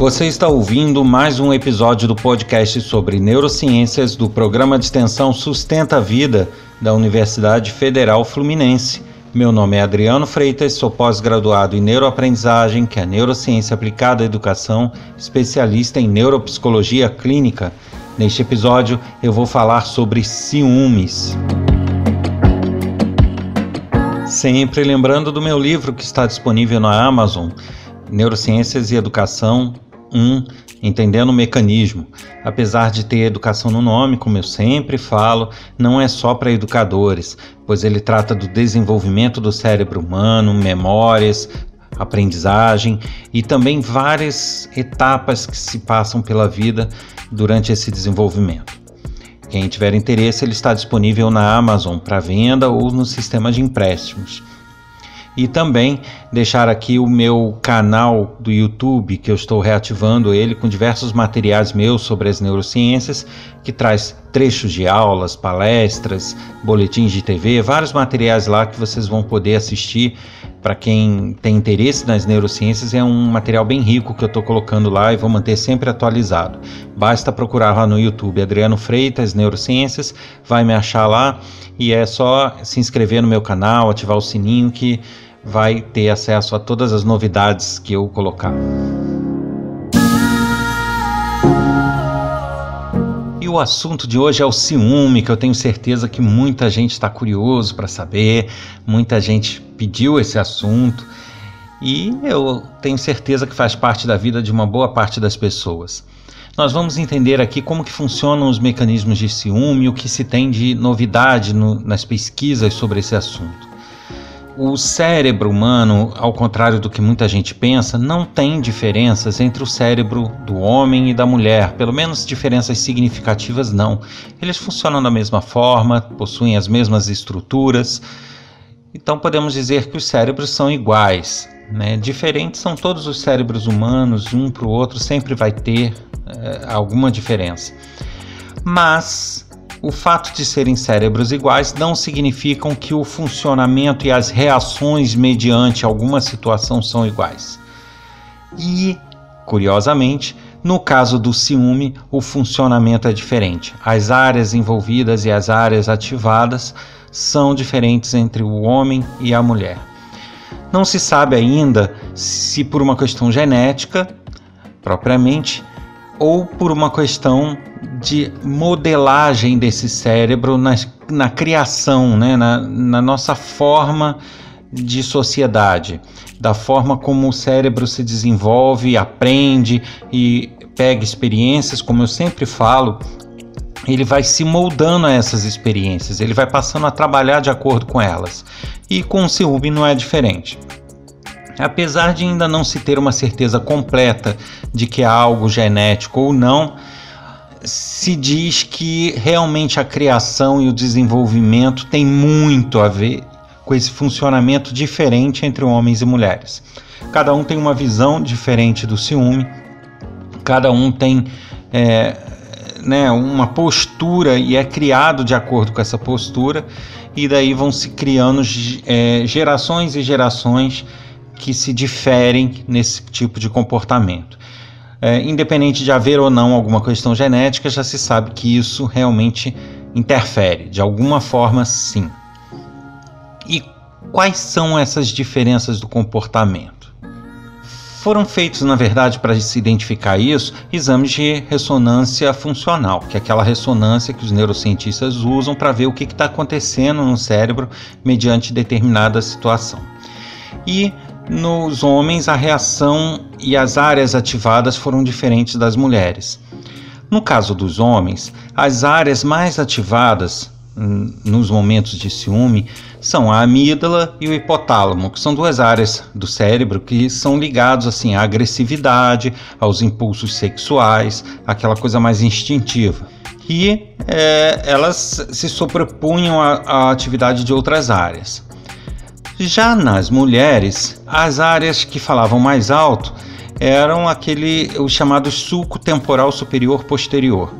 Você está ouvindo mais um episódio do podcast sobre neurociências do programa de extensão Sustenta a Vida da Universidade Federal Fluminense. Meu nome é Adriano Freitas, sou pós-graduado em neuroaprendizagem, que é neurociência aplicada à educação, especialista em neuropsicologia clínica. Neste episódio eu vou falar sobre ciúmes. Sempre lembrando do meu livro que está disponível na Amazon, Neurociências e Educação 1. Entendendo o mecanismo. Apesar de ter educação no nome, como eu sempre falo, não é só para educadores, pois ele trata do desenvolvimento do cérebro humano, memórias, aprendizagem e também várias etapas que se passam pela vida durante esse desenvolvimento. Quem tiver interesse, ele está disponível na Amazon para venda ou no sistema de empréstimos e também deixar aqui o meu canal do YouTube, que eu estou reativando ele com diversos materiais meus sobre as neurociências, que traz trechos de aulas, palestras, boletins de TV, vários materiais lá que vocês vão poder assistir. Para quem tem interesse nas neurociências, é um material bem rico que eu estou colocando lá e vou manter sempre atualizado. Basta procurar lá no YouTube Adriano Freitas Neurociências, vai me achar lá e é só se inscrever no meu canal, ativar o sininho que vai ter acesso a todas as novidades que eu colocar. O assunto de hoje é o ciúme, que eu tenho certeza que muita gente está curioso para saber, muita gente pediu esse assunto e eu tenho certeza que faz parte da vida de uma boa parte das pessoas. Nós vamos entender aqui como que funcionam os mecanismos de ciúme, o que se tem de novidade no, nas pesquisas sobre esse assunto o cérebro humano, ao contrário do que muita gente pensa, não tem diferenças entre o cérebro do homem e da mulher, pelo menos diferenças significativas não. Eles funcionam da mesma forma, possuem as mesmas estruturas, então podemos dizer que os cérebros são iguais. Né? Diferentes são todos os cérebros humanos, um para o outro sempre vai ter é, alguma diferença. Mas o fato de serem cérebros iguais não significam que o funcionamento e as reações mediante alguma situação são iguais. E, curiosamente, no caso do ciúme, o funcionamento é diferente. As áreas envolvidas e as áreas ativadas são diferentes entre o homem e a mulher. Não se sabe ainda se por uma questão genética, propriamente, ou por uma questão de modelagem desse cérebro na, na criação, né? na, na nossa forma de sociedade, da forma como o cérebro se desenvolve, aprende e pega experiências, como eu sempre falo, ele vai se moldando a essas experiências, ele vai passando a trabalhar de acordo com elas. E com o ciúme não é diferente. Apesar de ainda não se ter uma certeza completa de que é algo genético ou não, se diz que realmente a criação e o desenvolvimento tem muito a ver com esse funcionamento diferente entre homens e mulheres. Cada um tem uma visão diferente do ciúme, cada um tem é, né, uma postura e é criado de acordo com essa postura, e daí vão se criando é, gerações e gerações que se diferem nesse tipo de comportamento. É, independente de haver ou não alguma questão genética, já se sabe que isso realmente interfere, de alguma forma, sim. E quais são essas diferenças do comportamento? Foram feitos, na verdade, para se identificar isso, exames de ressonância funcional, que é aquela ressonância que os neurocientistas usam para ver o que está acontecendo no cérebro mediante determinada situação. E nos homens, a reação e as áreas ativadas foram diferentes das mulheres. No caso dos homens, as áreas mais ativadas hum, nos momentos de ciúme são a amígdala e o hipotálamo, que são duas áreas do cérebro que são ligados assim à agressividade, aos impulsos sexuais, aquela coisa mais instintiva. E é, elas se sobrepunham à, à atividade de outras áreas. Já nas mulheres, as áreas que falavam mais alto eram aquele o chamado sulco temporal superior posterior,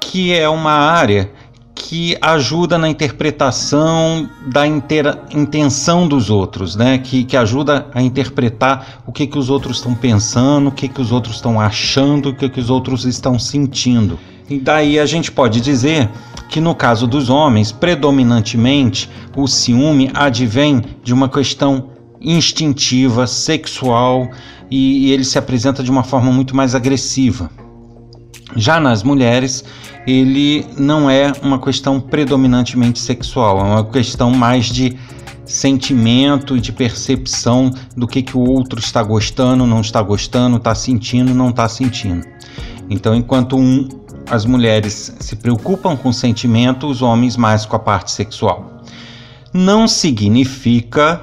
que é uma área que ajuda na interpretação da intera, intenção dos outros, né? Que, que ajuda a interpretar o que, que os outros estão pensando, o que, que os outros estão achando, o que, que os outros estão sentindo. E daí a gente pode dizer que no caso dos homens, predominantemente, o ciúme advém de uma questão instintiva, sexual e, ele se apresenta de uma forma muito mais agressiva. Já nas mulheres, ele não é uma questão predominantemente sexual, é uma questão mais de sentimento e de percepção do que, que o outro está gostando, não está gostando, está sentindo, não está sentindo. Então, enquanto um, as mulheres se preocupam com o sentimento, os homens mais com a parte sexual. Não significa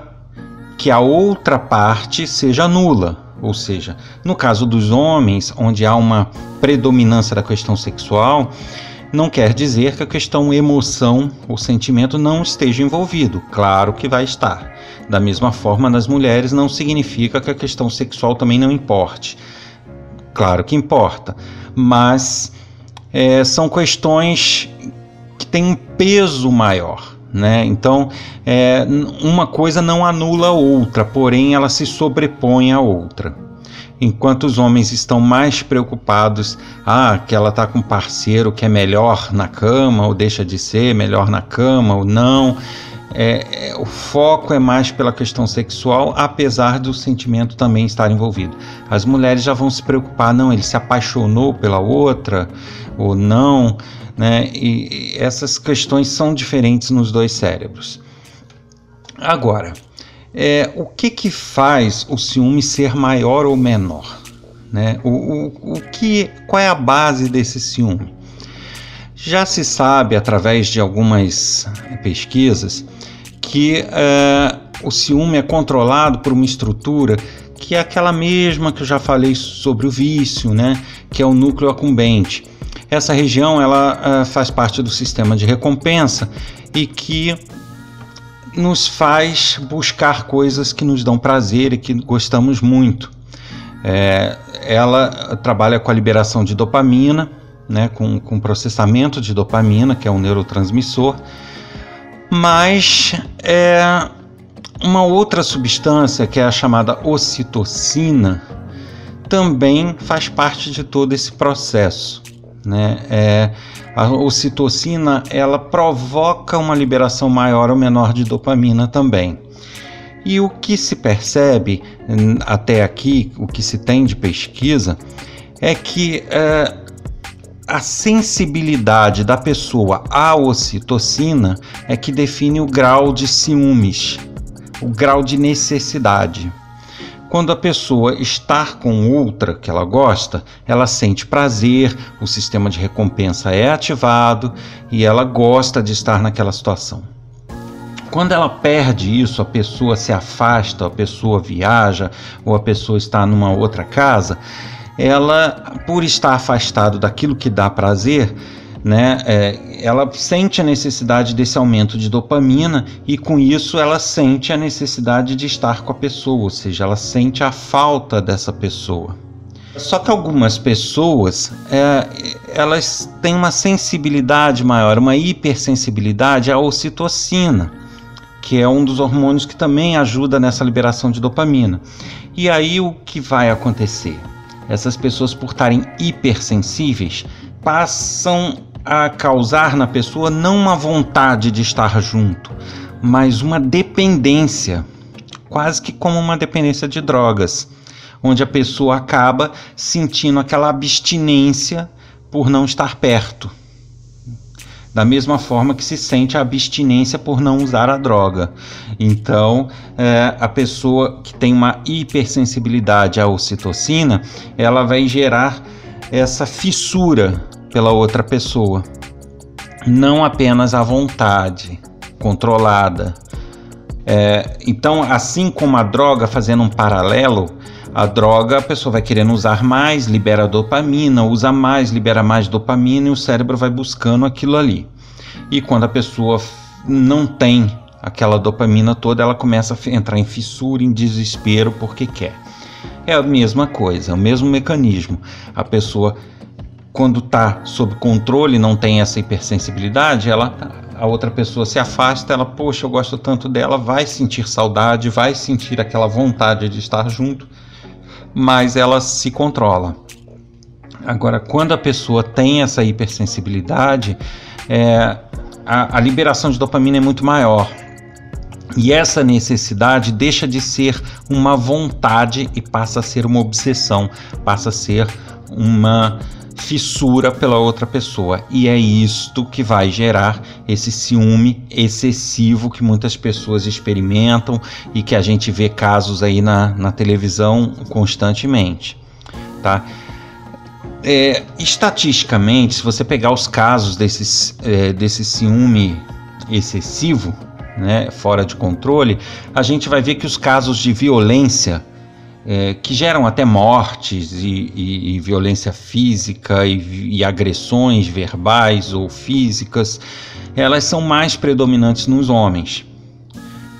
que a outra parte seja nula. Ou seja, no caso dos homens, onde há uma predominância da questão sexual, não quer dizer que a questão emoção ou sentimento não esteja envolvido. Claro que vai estar. Da mesma forma, nas mulheres não significa que a questão sexual também não importe. Claro que importa, mas é, são questões que têm um peso maior. Né? Então, é, uma coisa não anula a outra, porém ela se sobrepõe à outra. Enquanto os homens estão mais preocupados, ah, que ela está com um parceiro que é melhor na cama, ou deixa de ser melhor na cama, ou não. É, é, o foco é mais pela questão sexual, apesar do sentimento também estar envolvido. As mulheres já vão se preocupar, não, ele se apaixonou pela outra, ou não né? E essas questões são diferentes nos dois cérebros. Agora, é, o que que faz o ciúme ser maior ou menor? Né? O, o, o que, qual é a base desse ciúme? Já se sabe através de algumas pesquisas que é, o ciúme é controlado por uma estrutura que é aquela mesma que eu já falei sobre o vício, né? que é o núcleo acumbente. Essa região ela uh, faz parte do sistema de recompensa e que nos faz buscar coisas que nos dão prazer e que gostamos muito. É, ela trabalha com a liberação de dopamina, né, com, com processamento de dopamina, que é um neurotransmissor, mas é, uma outra substância, que é a chamada ocitocina, também faz parte de todo esse processo. Né? É, a ocitocina ela provoca uma liberação maior ou menor de dopamina também. E o que se percebe hum, até aqui, o que se tem de pesquisa, é que é, a sensibilidade da pessoa à ocitocina é que define o grau de ciúmes, o grau de necessidade. Quando a pessoa está com outra que ela gosta, ela sente prazer, o sistema de recompensa é ativado e ela gosta de estar naquela situação. Quando ela perde isso, a pessoa se afasta, a pessoa viaja ou a pessoa está numa outra casa, ela, por estar afastado daquilo que dá prazer, né, é, ela sente a necessidade desse aumento de dopamina e com isso ela sente a necessidade de estar com a pessoa, ou seja, ela sente a falta dessa pessoa. Só que algumas pessoas é, elas têm uma sensibilidade maior, uma hipersensibilidade à ocitocina, que é um dos hormônios que também ajuda nessa liberação de dopamina. E aí o que vai acontecer? Essas pessoas, por estarem hipersensíveis, passam a causar na pessoa não uma vontade de estar junto, mas uma dependência, quase que como uma dependência de drogas, onde a pessoa acaba sentindo aquela abstinência por não estar perto. Da mesma forma que se sente a abstinência por não usar a droga. Então, é, a pessoa que tem uma hipersensibilidade à ocitocina, ela vai gerar essa fissura pela outra pessoa. Não apenas a vontade controlada. É, então, assim como a droga, fazendo um paralelo, a droga a pessoa vai querendo usar mais, libera dopamina, usa mais, libera mais dopamina e o cérebro vai buscando aquilo ali. E quando a pessoa não tem aquela dopamina toda, ela começa a entrar em fissura, em desespero porque quer. É a mesma coisa, é o mesmo mecanismo. A pessoa quando está sob controle, não tem essa hipersensibilidade, ela a outra pessoa se afasta, ela, poxa, eu gosto tanto dela, vai sentir saudade, vai sentir aquela vontade de estar junto, mas ela se controla. Agora, quando a pessoa tem essa hipersensibilidade, é, a, a liberação de dopamina é muito maior. E essa necessidade deixa de ser uma vontade e passa a ser uma obsessão, passa a ser uma fissura pela outra pessoa. E é isto que vai gerar esse ciúme excessivo que muitas pessoas experimentam e que a gente vê casos aí na, na televisão constantemente. Tá? É, estatisticamente, se você pegar os casos desses, é, desse ciúme excessivo, né, fora de controle, a gente vai ver que os casos de violência é, que geram até mortes e, e, e violência física e, e, agressões verbais ou físicas, elas são mais predominantes nos homens.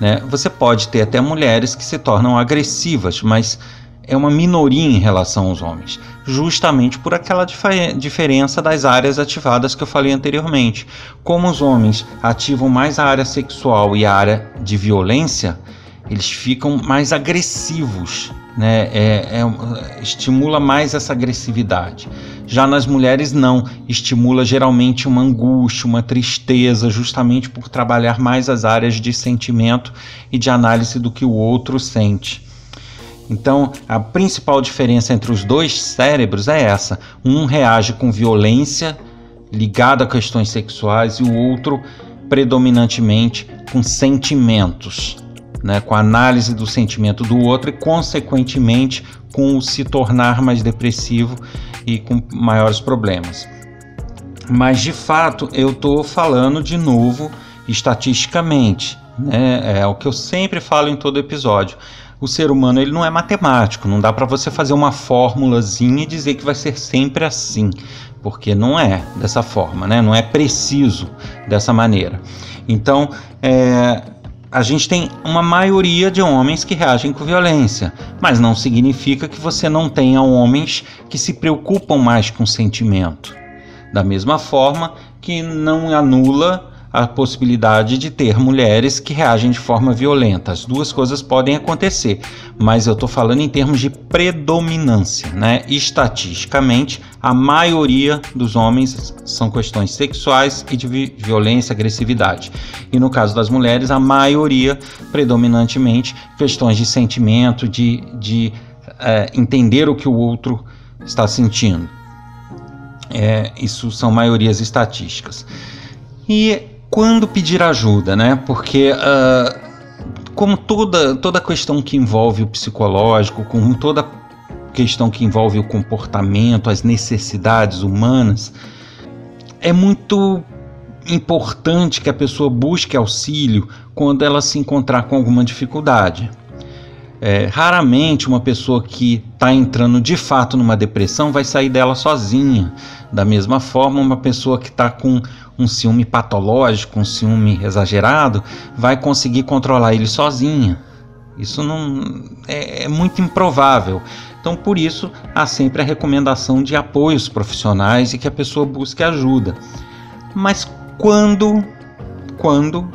Né? Você pode ter até mulheres que se tornam agressivas, mas é uma minoria em relação aos homens, justamente por aquela dif diferença das áreas ativadas que eu falei anteriormente. Como os homens ativam mais a área sexual e a área de violência, eles ficam mais agressivos, né? É, é, estimula mais essa agressividade. Já nas mulheres, não, estimula geralmente uma angústia, uma tristeza, justamente por trabalhar mais as áreas de sentimento e de análise do que o outro sente. Então, a principal diferença entre os dois cérebros é essa: um reage com violência ligada a questões sexuais e o outro predominantemente com sentimentos, né, com a análise do sentimento do outro e, consequentemente, com o se tornar mais depressivo e com maiores problemas. Mas de fato, eu estou falando de novo estatisticamente, né, é o que eu sempre falo em todo episódio o ser humano ele não é matemático, não dá para você fazer uma fórmulazinha e dizer que vai ser sempre assim, porque não é dessa forma, né? não é preciso dessa maneira. Então, é, a gente tem uma maioria de homens que reagem com violência, mas não significa que você não tenha homens que se preocupam mais com sentimento. Da mesma forma que não anula a possibilidade de ter mulheres que reagem de forma violenta. As duas coisas podem acontecer, mas eu estou falando em termos de predominância. Né? Estatisticamente, a maioria dos homens são questões sexuais e de violência, agressividade. E no caso das mulheres, a maioria, predominantemente, questões de sentimento, de, de é, entender o que o outro está sentindo. É, isso são maiorias estatísticas. E quando pedir ajuda, né? Porque uh, como toda toda questão que envolve o psicológico, como toda questão que envolve o comportamento, as necessidades humanas, é muito importante que a pessoa busque auxílio quando ela se encontrar com alguma dificuldade. É, raramente uma pessoa que está entrando de fato numa depressão vai sair dela sozinha. Da mesma forma, uma pessoa que está com um ciúme patológico, um ciúme exagerado, vai conseguir controlar ele sozinha. Isso não é, é muito improvável. Então, por isso, há sempre a recomendação de apoios profissionais e que a pessoa busque ajuda. Mas quando, quando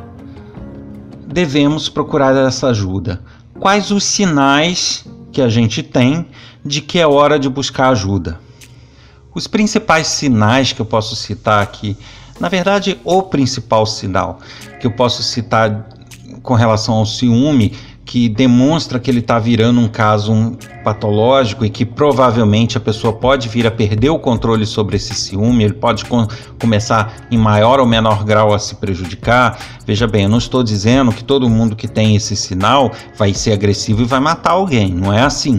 devemos procurar essa ajuda? Quais os sinais que a gente tem de que é hora de buscar ajuda? Os principais sinais que eu posso citar aqui na verdade, o principal sinal que eu posso citar com relação ao ciúme que demonstra que ele está virando um caso patológico e que provavelmente a pessoa pode vir a perder o controle sobre esse ciúme, ele pode com, começar em maior ou menor grau a se prejudicar. Veja bem, eu não estou dizendo que todo mundo que tem esse sinal vai ser agressivo e vai matar alguém, não é assim.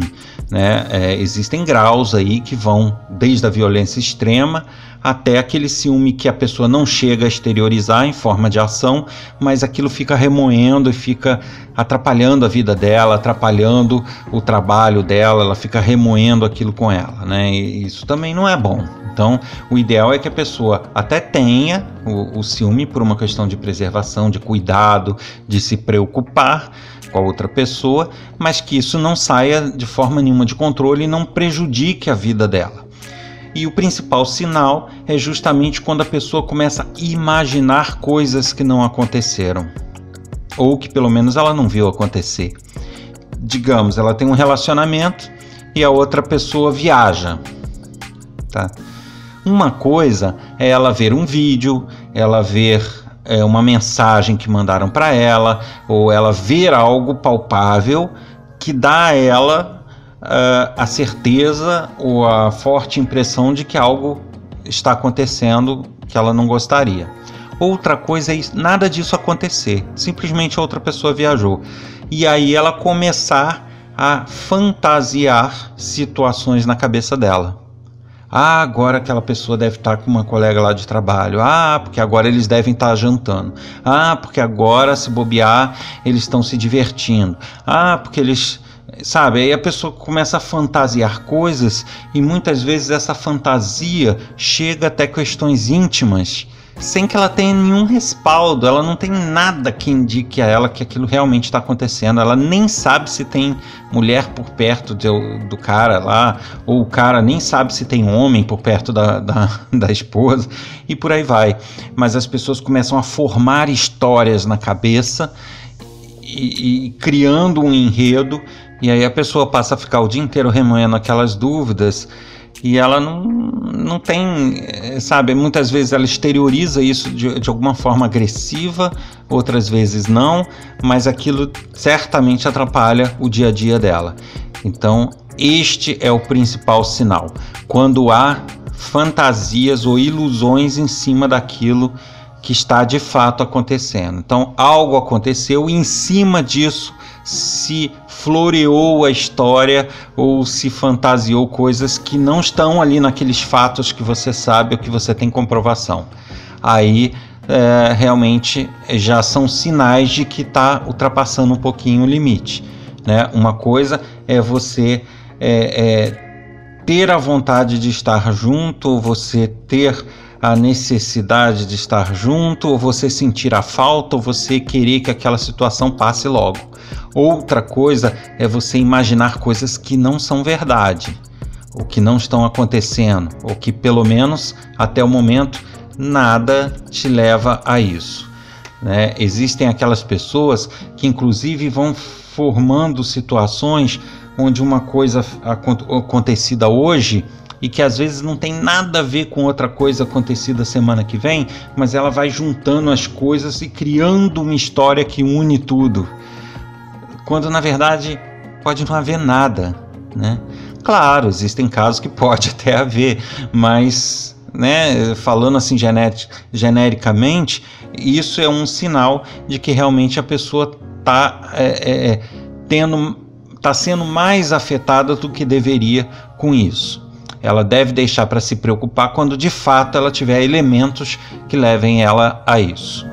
Né? É, existem graus aí que vão desde a violência extrema até aquele ciúme que a pessoa não chega a exteriorizar em forma de ação, mas aquilo fica remoendo e fica atrapalhando a vida dela, atrapalhando o trabalho dela, ela fica remoendo aquilo com ela, né? E isso também não é bom. Então, o ideal é que a pessoa até tenha o, o ciúme por uma questão de preservação, de cuidado, de se preocupar com a outra pessoa, mas que isso não saia de forma nenhuma de controle e não prejudique a vida dela. E o principal sinal é justamente quando a pessoa começa a imaginar coisas que não aconteceram, ou que pelo menos ela não viu acontecer. Digamos, ela tem um relacionamento e a outra pessoa viaja, tá? Uma coisa é ela ver um vídeo, ela ver é, uma mensagem que mandaram para ela, ou ela ver algo palpável que dá a ela uh, a certeza ou a forte impressão de que algo está acontecendo que ela não gostaria. Outra coisa é nada disso acontecer, simplesmente outra pessoa viajou. E aí ela começar a fantasiar situações na cabeça dela. Ah, agora aquela pessoa deve estar com uma colega lá de trabalho. Ah, porque agora eles devem estar jantando. Ah, porque agora, se bobear, eles estão se divertindo. Ah, porque eles. Sabe, aí a pessoa começa a fantasiar coisas e muitas vezes essa fantasia chega até questões íntimas sem que ela tenha nenhum respaldo, ela não tem nada que indique a ela que aquilo realmente está acontecendo. Ela nem sabe se tem mulher por perto do, do cara lá, ou o cara nem sabe se tem homem por perto da, da, da esposa, e por aí vai. Mas as pessoas começam a formar histórias na cabeça e, e criando um enredo, e aí a pessoa passa a ficar o dia inteiro remoendo aquelas dúvidas e ela não, não tem, eh, sabe, muitas vezes ela exterioriza isso de, de alguma forma agressiva, outras vezes não, mas aquilo certamente atrapalha o dia a dia dela. Então, este é o principal sinal. Quando há fantasias ou ilusões em cima daquilo que está de fato acontecendo. Então, algo aconteceu e em cima disso se floreou a história ou se fantasiou coisas que não estão ali naqueles fatos que você sabe ou que você tem comprovação. Aí é, realmente já são sinais de que está ultrapassando um pouquinho o limite. Né? Uma coisa é você é, é, ter a vontade de estar junto, você ter a necessidade de estar junto, ou você sentir a falta, ou você querer que aquela situação passe logo. Outra coisa é você imaginar coisas que não são verdade, ou que não estão acontecendo, ou que pelo menos até o momento nada te leva a isso. Né? Existem aquelas pessoas que, inclusive, vão formando situações onde uma coisa acontecida hoje e que às vezes não tem nada a ver com outra coisa acontecida semana que vem, mas ela vai juntando as coisas e criando uma história que une tudo. Quando na verdade pode não haver nada, né? Claro, existem casos que pode até haver, mas né, falando assim genericamente, isso é um sinal de que realmente a pessoa está é, é, é, tendo, está sendo mais afetada do que deveria com isso ela deve deixar para se preocupar quando de fato ela tiver elementos que levem ela a isso.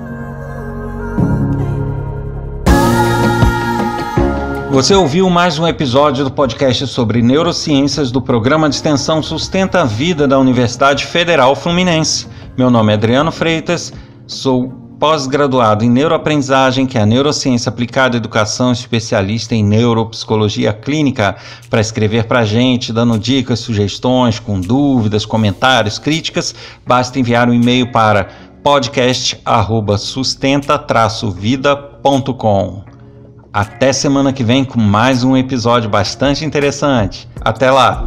Você ouviu mais um episódio do podcast sobre neurociências do programa de extensão Sustenta a Vida da Universidade Federal Fluminense. Meu nome é Adriano Freitas, sou pós-graduado em neuroaprendizagem, que é a neurociência aplicada à educação, especialista em neuropsicologia clínica, para escrever para a gente, dando dicas, sugestões, com dúvidas, comentários, críticas, basta enviar um e-mail para podcast@sustenta-vida.com. Até semana que vem com mais um episódio bastante interessante. Até lá!